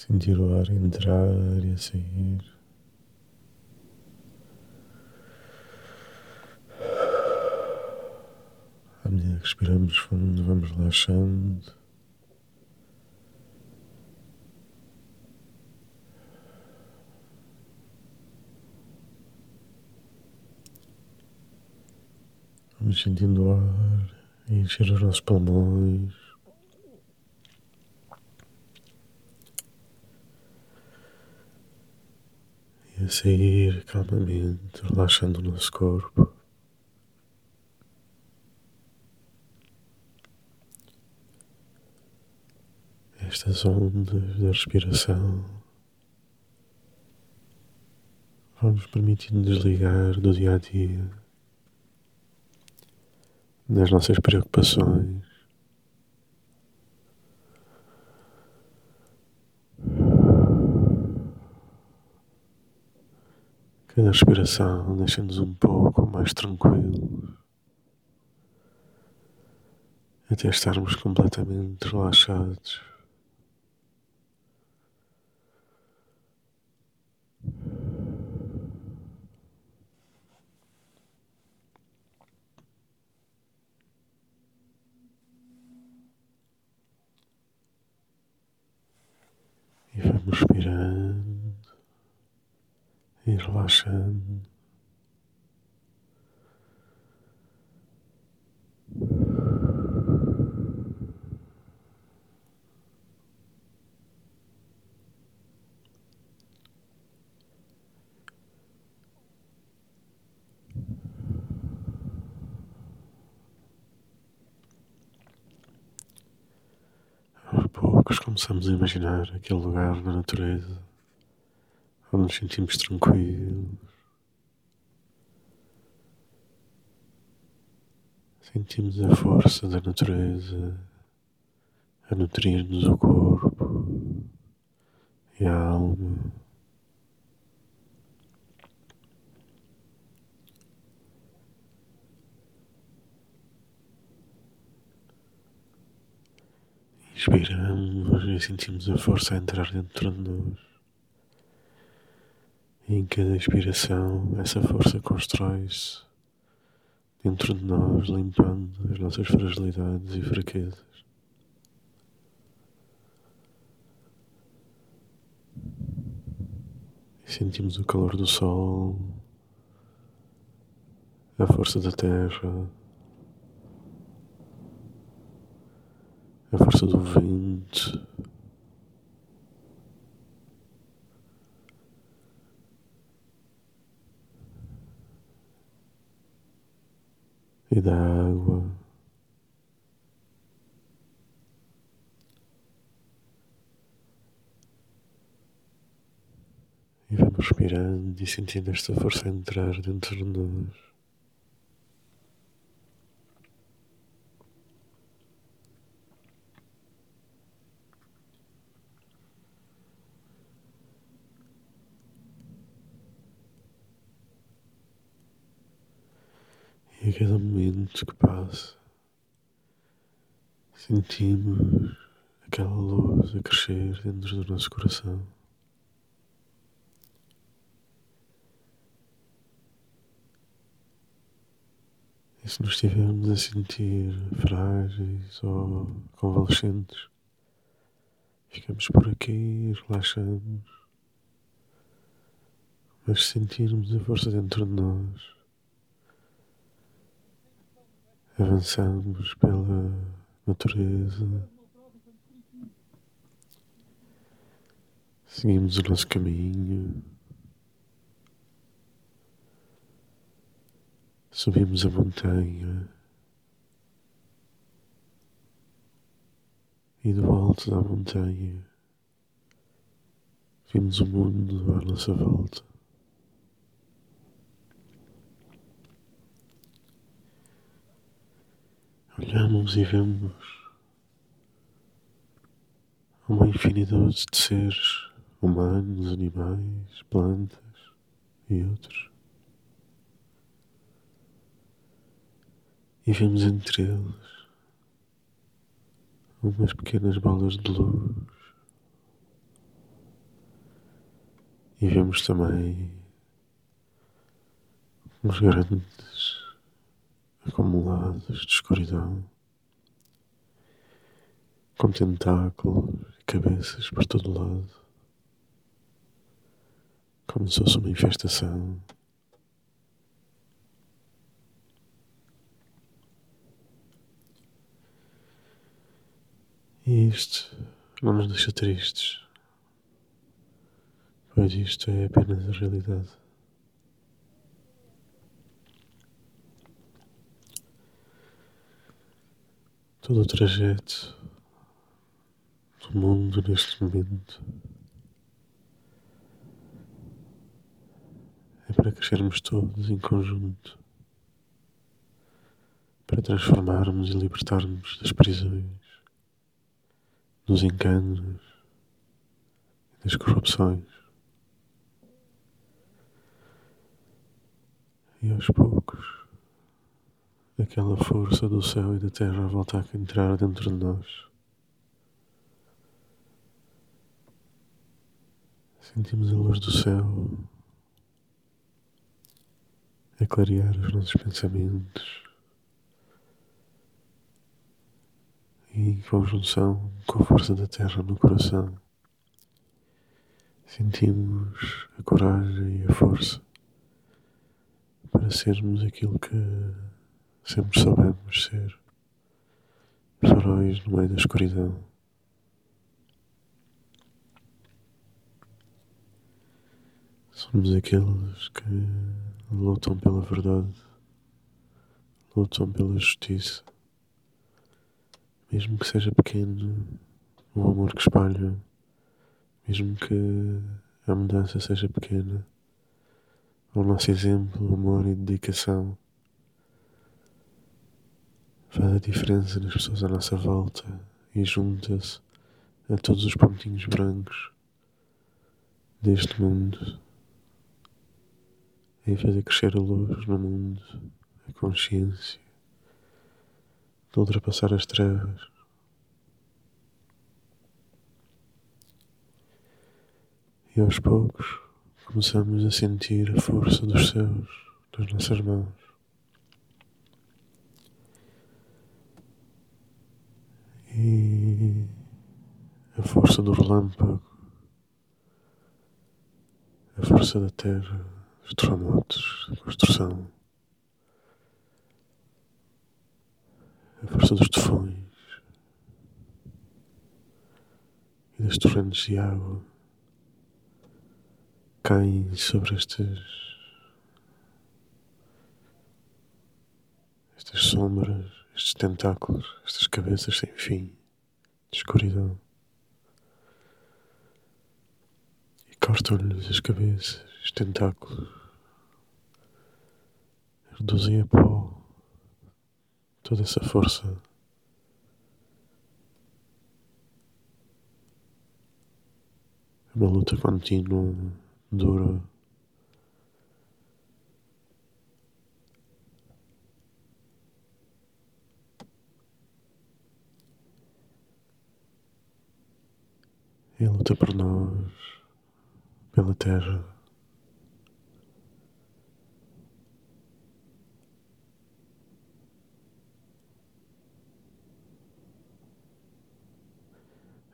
Sentir o ar entrar e sair. À medida que respiramos fundo, vamos relaxando. Vamos sentindo o ar encher os nossos pulmões. E a sair calmamente, relaxando o nosso corpo. Estas ondas da respiração vão nos permitindo desligar do dia a dia das nossas preocupações. Cada respiração deixa-nos um pouco mais tranquilos até estarmos completamente relaxados. E vamos respirando e relaxando. poucos começamos a imaginar aquele lugar na natureza onde nos sentimos tranquilos, sentimos a força da natureza a nutrir-nos o corpo e a alma. Inspiramos e sentimos a força a entrar dentro de nós. Em cada expiração, essa força constrói-se dentro de nós, limpando as nossas fragilidades e fraquezas. E sentimos o calor do sol, a força da terra. a força do vento. E da água. E vamos respirando e sentindo esta força entrar dentro de nós. E a cada momento que passa, sentimos aquela luz a crescer dentro do nosso coração. E se nos estivermos a sentir frágeis ou convalescentes, ficamos por aqui relaxamos. Mas sentirmos a força dentro de nós, avançamos pela natureza, seguimos o nosso caminho, subimos a montanha. E do alto da montanha vimos o mundo à nossa volta. Olhamos e vemos uma infinidade de seres humanos, animais, plantas e outros. E vemos entre eles umas pequenas bolas de luz E vemos também uns grandes acumulados de escuridão, com tentáculos e cabeças por todo lado, como se fosse uma infestação. E isto não nos deixa tristes, pois isto é apenas a realidade. Todo o trajeto do mundo neste momento é para crescermos todos em conjunto, para transformarmos e libertarmos das prisões dos enganos e das corrupções. E aos poucos, aquela força do céu e da terra volta a entrar dentro de nós. Sentimos a luz do céu a clarear os nossos pensamentos. e em conjunção com a força da terra no coração, sentimos a coragem e a força para sermos aquilo que sempre soubemos ser faróis no meio da escuridão. Somos aqueles que lutam pela verdade, lutam pela justiça mesmo que seja pequeno, o amor que espalha, mesmo que a mudança seja pequena, o nosso exemplo, amor e dedicação faz a diferença nas pessoas à nossa volta e junta-se a todos os pontinhos brancos deste mundo e fazer crescer a luz no mundo, a consciência de ultrapassar as trevas. E aos poucos começamos a sentir a força dos céus nas nossas mãos. E a força do relâmpago, a força da terra, os terremotos, a construção. a força dos tufões e das torrentes de água caem sobre estas estas sombras, estes tentáculos, estas cabeças sem fim de escuridão e cortam-lhes as cabeças, os tentáculos reduzem a pó toda essa força. É uma luta contínua, dura. É a luta por nós, pela terra.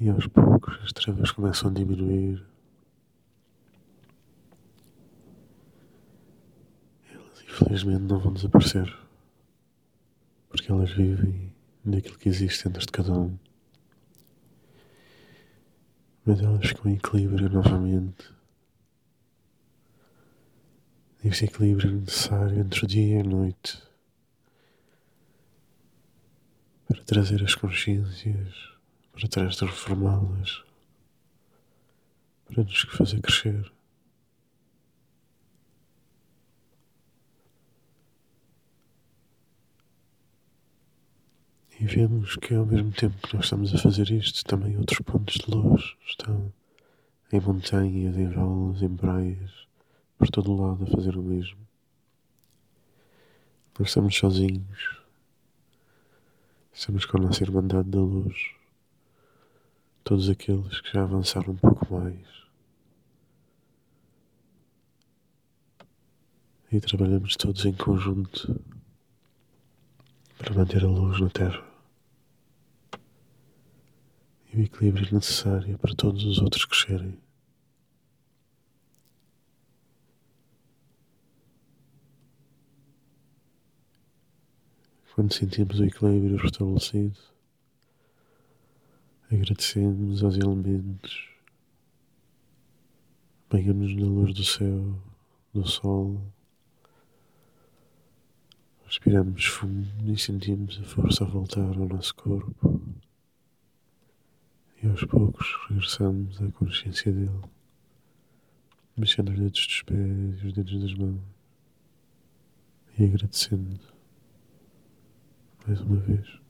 E aos poucos as trevas começam a diminuir. Elas infelizmente não vão desaparecer. Porque elas vivem naquilo que existe dentro de cada um. Mas elas em equilíbrio novamente. Este equilíbrio necessário entre o dia e a noite para trazer as consciências para trás de reformá-las, para nos fazer crescer. E vemos que ao mesmo tempo que nós estamos a fazer isto, também outros pontos de luz estão em montanhas, em vales, em praias, por todo lado a fazer o mesmo. Nós estamos sozinhos. Estamos com a nossa Irmandade da Luz todos aqueles que já avançaram um pouco mais, e trabalhamos todos em conjunto para manter a luz na Terra e o equilíbrio necessário para todos os outros crescerem. Quando sentimos o equilíbrio restabelecido, agradecemos aos elementos, banhamos na luz do céu, do sol, respiramos fundo e sentimos a força a voltar ao nosso corpo. E aos poucos regressamos à consciência dele, mexendo os dedos dos pés e os dedos das mãos e agradecendo mais uma vez.